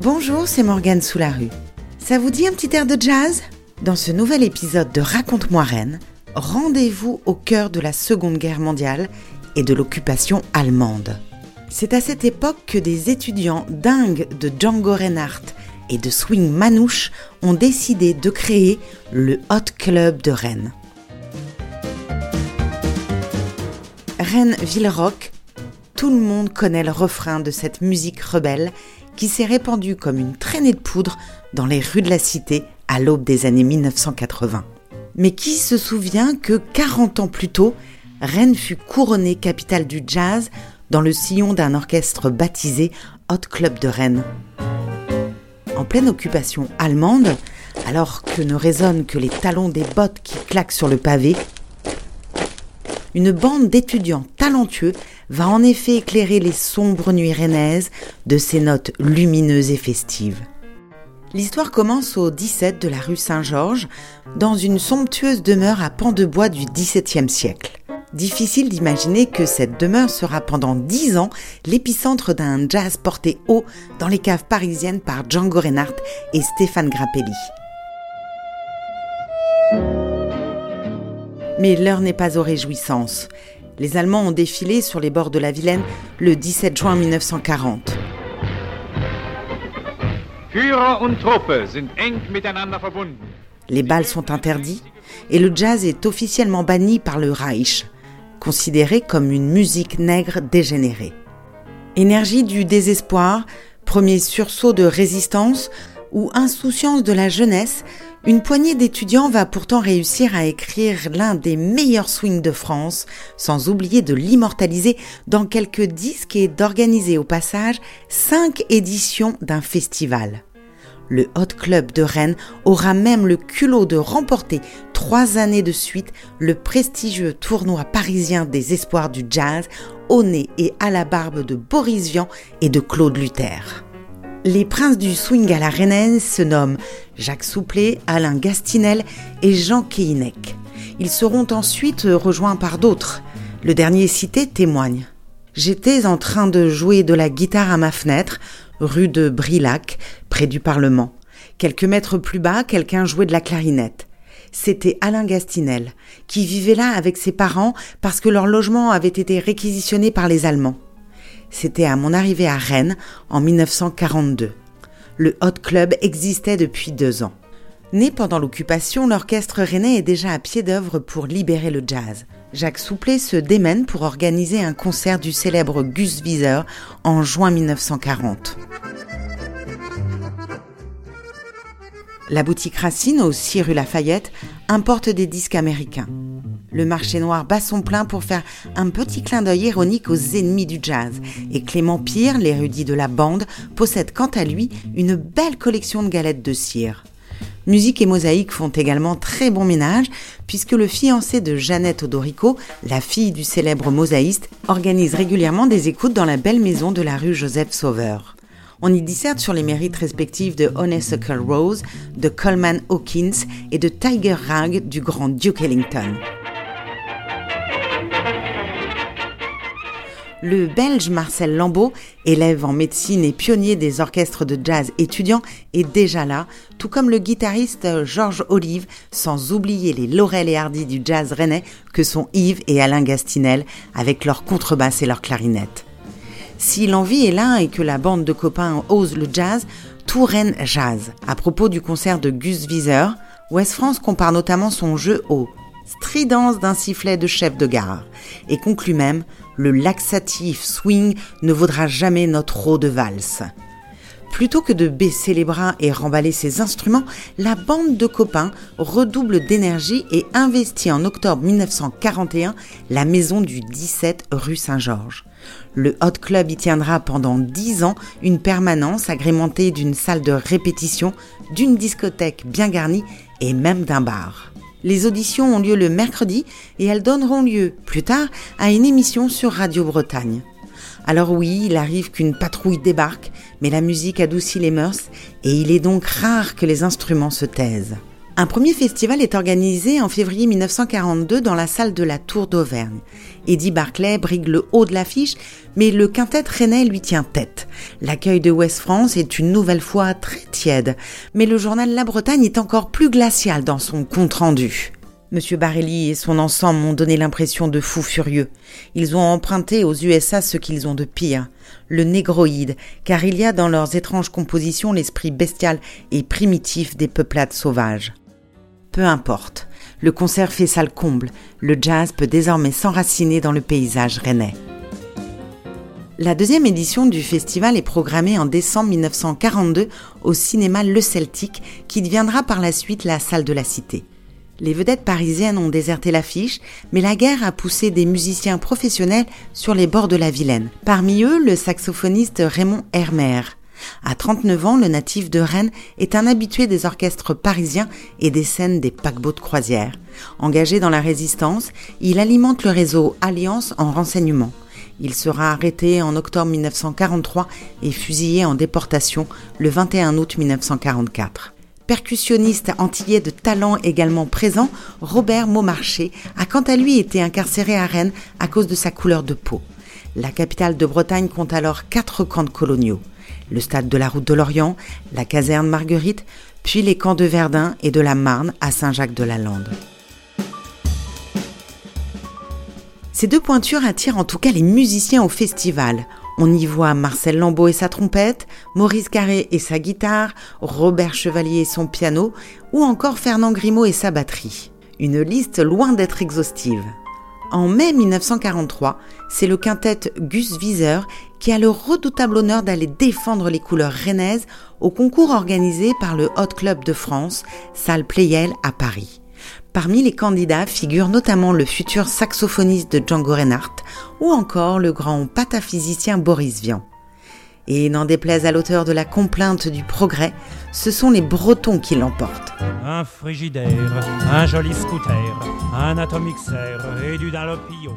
Bonjour, c'est Morgane sous la rue. Ça vous dit un petit air de jazz? Dans ce nouvel épisode de Raconte-moi Rennes, rendez-vous au cœur de la Seconde Guerre mondiale et de l'occupation allemande. C'est à cette époque que des étudiants dingues de Django Reinhardt et de swing manouche ont décidé de créer le Hot Club de Rennes. Rennes Ville Rock, tout le monde connaît le refrain de cette musique rebelle qui s'est répandue comme une traînée de poudre dans les rues de la cité à l'aube des années 1980. Mais qui se souvient que 40 ans plus tôt, Rennes fut couronnée capitale du jazz dans le sillon d'un orchestre baptisé Hot Club de Rennes En pleine occupation allemande, alors que ne résonnent que les talons des bottes qui claquent sur le pavé, une bande d'étudiants talentueux va en effet éclairer les sombres nuits rennaises de ses notes lumineuses et festives. L'histoire commence au 17 de la rue Saint-Georges, dans une somptueuse demeure à pans de bois du XVIIe siècle. Difficile d'imaginer que cette demeure sera pendant dix ans l'épicentre d'un jazz porté haut dans les caves parisiennes par Django Reinhardt et Stéphane Grappelli. Mais l'heure n'est pas aux réjouissances. Les Allemands ont défilé sur les bords de la Vilaine le 17 juin 1940. Les balles sont interdits et le jazz est officiellement banni par le Reich, considéré comme une musique nègre dégénérée. Énergie du désespoir, premier sursaut de résistance ou insouciance de la jeunesse, une poignée d'étudiants va pourtant réussir à écrire l'un des meilleurs swings de France, sans oublier de l'immortaliser dans quelques disques et d'organiser au passage cinq éditions d'un festival. Le Hot Club de Rennes aura même le culot de remporter trois années de suite le prestigieux tournoi parisien des espoirs du jazz au nez et à la barbe de Boris Vian et de Claude Luther. Les princes du swing à la rennaise se nomment Jacques Souplet, Alain Gastinel et Jean Keinec. Ils seront ensuite rejoints par d'autres. Le dernier cité témoigne. J'étais en train de jouer de la guitare à ma fenêtre, rue de Brilac, près du Parlement. Quelques mètres plus bas, quelqu'un jouait de la clarinette. C'était Alain Gastinel, qui vivait là avec ses parents parce que leur logement avait été réquisitionné par les Allemands. C'était à mon arrivée à Rennes en 1942. Le Hot Club existait depuis deux ans. Né pendant l'occupation, l'orchestre rennais est déjà à pied d'œuvre pour libérer le jazz. Jacques Souplet se démène pour organiser un concert du célèbre Gus Wieser en juin 1940. La boutique Racine, au 6 rue Lafayette, importe des disques américains. Le marché noir bat son plein pour faire un petit clin d'œil ironique aux ennemis du jazz. Et Clément Pire, l'érudit de la bande, possède quant à lui une belle collection de galettes de cire. Musique et mosaïque font également très bon ménage, puisque le fiancé de Jeannette Odorico, la fille du célèbre mosaïste, organise régulièrement des écoutes dans la belle maison de la rue Joseph Sauveur. On y disserte sur les mérites respectifs de Honeysuckle Rose, de Coleman Hawkins et de Tiger Rag du grand Duke Ellington. Le Belge Marcel Lambeau, élève en médecine et pionnier des orchestres de jazz étudiants, est déjà là, tout comme le guitariste Georges Olive, sans oublier les Laurel et Hardy du jazz rennais que sont Yves et Alain Gastinel avec leur contrebasse et leur clarinette. Si l'envie est là et que la bande de copains ose le jazz, tout Rennes jazz. À propos du concert de Gus Wieser, West France compare notamment son jeu au stridence d'un sifflet de chef de gare et conclut même le laxatif swing ne vaudra jamais notre eau de valse. Plutôt que de baisser les bras et remballer ses instruments, la bande de copains redouble d'énergie et investit en octobre 1941 la maison du 17 rue Saint-Georges. Le Hot Club y tiendra pendant 10 ans une permanence agrémentée d'une salle de répétition, d'une discothèque bien garnie et même d'un bar. Les auditions ont lieu le mercredi et elles donneront lieu plus tard à une émission sur Radio Bretagne. Alors oui, il arrive qu'une patrouille débarque, mais la musique adoucit les mœurs et il est donc rare que les instruments se taisent. Un premier festival est organisé en février 1942 dans la salle de la Tour d'Auvergne. Eddie Barclay brigue le haut de l'affiche, mais le quintet rennais lui tient tête. L'accueil de West France est une nouvelle fois très tiède, mais le journal La Bretagne est encore plus glacial dans son compte-rendu. Monsieur Barelli et son ensemble m'ont donné l'impression de fous furieux. Ils ont emprunté aux USA ce qu'ils ont de pire, le négroïde, car il y a dans leurs étranges compositions l'esprit bestial et primitif des peuplades sauvages. Peu importe, le concert fait salle comble, le jazz peut désormais s'enraciner dans le paysage rennais. La deuxième édition du festival est programmée en décembre 1942 au cinéma Le Celtic, qui deviendra par la suite la salle de la Cité. Les vedettes parisiennes ont déserté l'affiche, mais la guerre a poussé des musiciens professionnels sur les bords de la Vilaine. Parmi eux, le saxophoniste Raymond Hermer. À 39 ans, le natif de Rennes est un habitué des orchestres parisiens et des scènes des paquebots de croisière. Engagé dans la résistance, il alimente le réseau Alliance en renseignement. Il sera arrêté en octobre 1943 et fusillé en déportation le 21 août 1944. Percussionniste antillais de talent également présent, Robert Maumarché a quant à lui été incarcéré à Rennes à cause de sa couleur de peau. La capitale de Bretagne compte alors quatre camps coloniaux le stade de la route de l'Orient, la caserne Marguerite, puis les camps de Verdun et de la Marne à Saint-Jacques-de-la-Lande. Ces deux pointures attirent en tout cas les musiciens au festival. On y voit Marcel Lambeau et sa trompette, Maurice Carré et sa guitare, Robert Chevalier et son piano, ou encore Fernand Grimaud et sa batterie. Une liste loin d'être exhaustive. En mai 1943, c'est le quintet Gus Wieser qui a le redoutable honneur d'aller défendre les couleurs rennaises au concours organisé par le Hot Club de France, salle Playel à Paris. Parmi les candidats figurent notamment le futur saxophoniste de Django Reinhardt ou encore le grand pataphysicien Boris Vian. Et n'en déplaise à l'auteur de la complainte du progrès, ce sont les Bretons qui l'emportent. Un frigidaire, un joli scooter, un atomixer et du dalopio.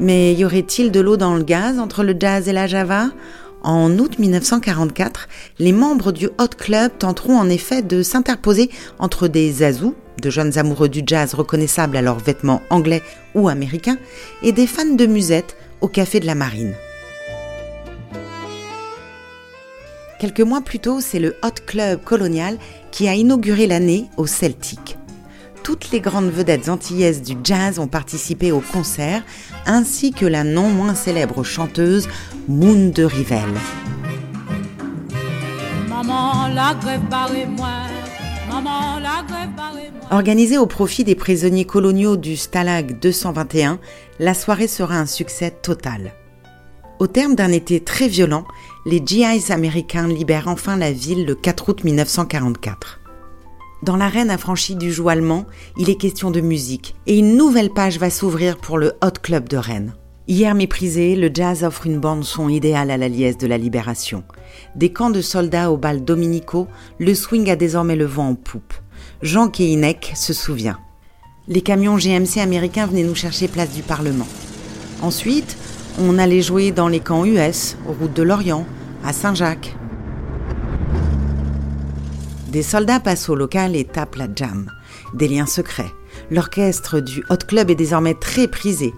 Mais y aurait-il de l'eau dans le gaz entre le jazz et la java? En août 1944, les membres du Hot Club tenteront en effet de s'interposer entre des zazous, de jeunes amoureux du jazz reconnaissables à leurs vêtements anglais ou américains, et des fans de musette au Café de la Marine. Quelques mois plus tôt, c'est le Hot Club Colonial qui a inauguré l'année au Celtic. Toutes les grandes vedettes antillaises du jazz ont participé au concert, ainsi que la non moins célèbre chanteuse Moon de Rivelle. Organisée au profit des prisonniers coloniaux du Stalag 221, la soirée sera un succès total. Au terme d'un été très violent, les GIs américains libèrent enfin la ville le 4 août 1944. Dans l'arène affranchie du joug allemand, il est question de musique et une nouvelle page va s'ouvrir pour le Hot Club de Rennes. Hier méprisé, le jazz offre une bande son idéale à la liesse de la libération. Des camps de soldats au bal dominicaux, le swing a désormais le vent en poupe. Jean Keinek se souvient. Les camions GMC américains venaient nous chercher place du Parlement. Ensuite, on allait jouer dans les camps US, aux routes de l'Orient, à Saint-Jacques. Des soldats passent au local et tapent la jam. Des liens secrets. L'orchestre du Hot Club est désormais très prisé.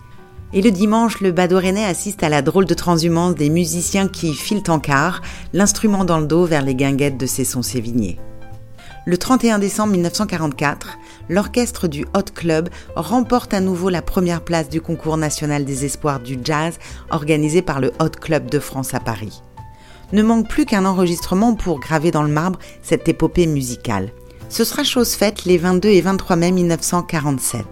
Et le dimanche, le badaud assiste à la drôle de transhumance des musiciens qui filent en quart, l'instrument dans le dos vers les guinguettes de sons Sévigné. Le 31 décembre 1944, l'orchestre du Hot Club remporte à nouveau la première place du concours national des espoirs du jazz organisé par le Hot Club de France à Paris. Ne manque plus qu'un enregistrement pour graver dans le marbre cette épopée musicale. Ce sera chose faite les 22 et 23 mai 1947.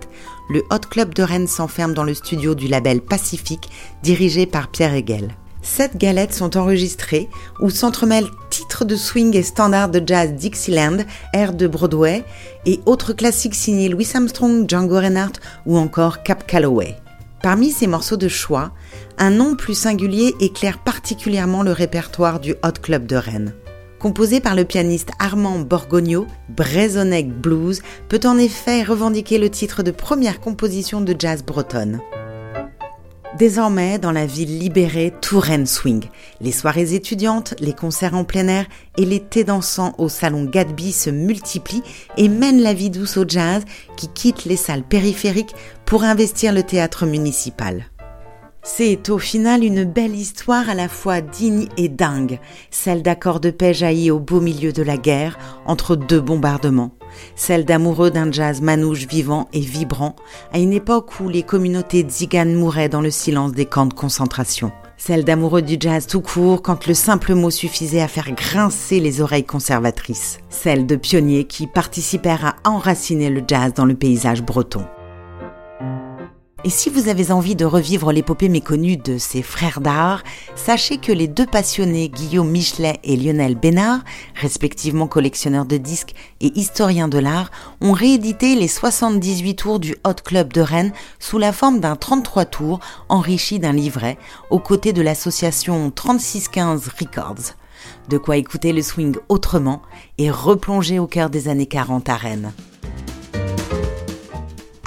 Le Hot Club de Rennes s'enferme dans le studio du label Pacifique dirigé par Pierre Hegel. Sept galettes sont enregistrées où s'entremêlent titres de swing et standards de jazz Dixieland, airs de Broadway et autres classiques signés Louis Armstrong, Django Reinhardt ou encore Cap Calloway. Parmi ces morceaux de choix, un nom plus singulier éclaire particulièrement le répertoire du Hot Club de Rennes. Composé par le pianiste Armand Borgogno, Brezonec Blues peut en effet revendiquer le titre de première composition de jazz bretonne. Désormais, dans la ville libérée, Touraine swing. Les soirées étudiantes, les concerts en plein air et les thés dansants au salon Gadby se multiplient et mènent la vie douce au jazz qui quitte les salles périphériques pour investir le théâtre municipal. C'est au final une belle histoire à la fois digne et dingue, celle d'accords de paix jaillis au beau milieu de la guerre, entre deux bombardements, celle d'amoureux d'un jazz manouche vivant et vibrant, à une époque où les communautés tziganes mouraient dans le silence des camps de concentration, celle d'amoureux du jazz tout court quand le simple mot suffisait à faire grincer les oreilles conservatrices, celle de pionniers qui participèrent à enraciner le jazz dans le paysage breton. Et si vous avez envie de revivre l'épopée méconnue de ces frères d'art, sachez que les deux passionnés Guillaume Michelet et Lionel Bénard, respectivement collectionneurs de disques et historiens de l'art, ont réédité les 78 tours du Hot Club de Rennes sous la forme d'un 33 tours enrichi d'un livret, aux côtés de l'association 3615 Records. De quoi écouter le swing autrement et replonger au cœur des années 40 à Rennes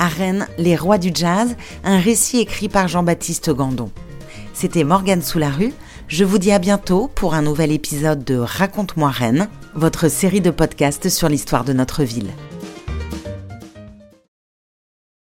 à Rennes, Les Rois du Jazz, un récit écrit par Jean-Baptiste Gandon. C'était Morgane sous la rue. Je vous dis à bientôt pour un nouvel épisode de Raconte-moi Rennes, votre série de podcasts sur l'histoire de notre ville.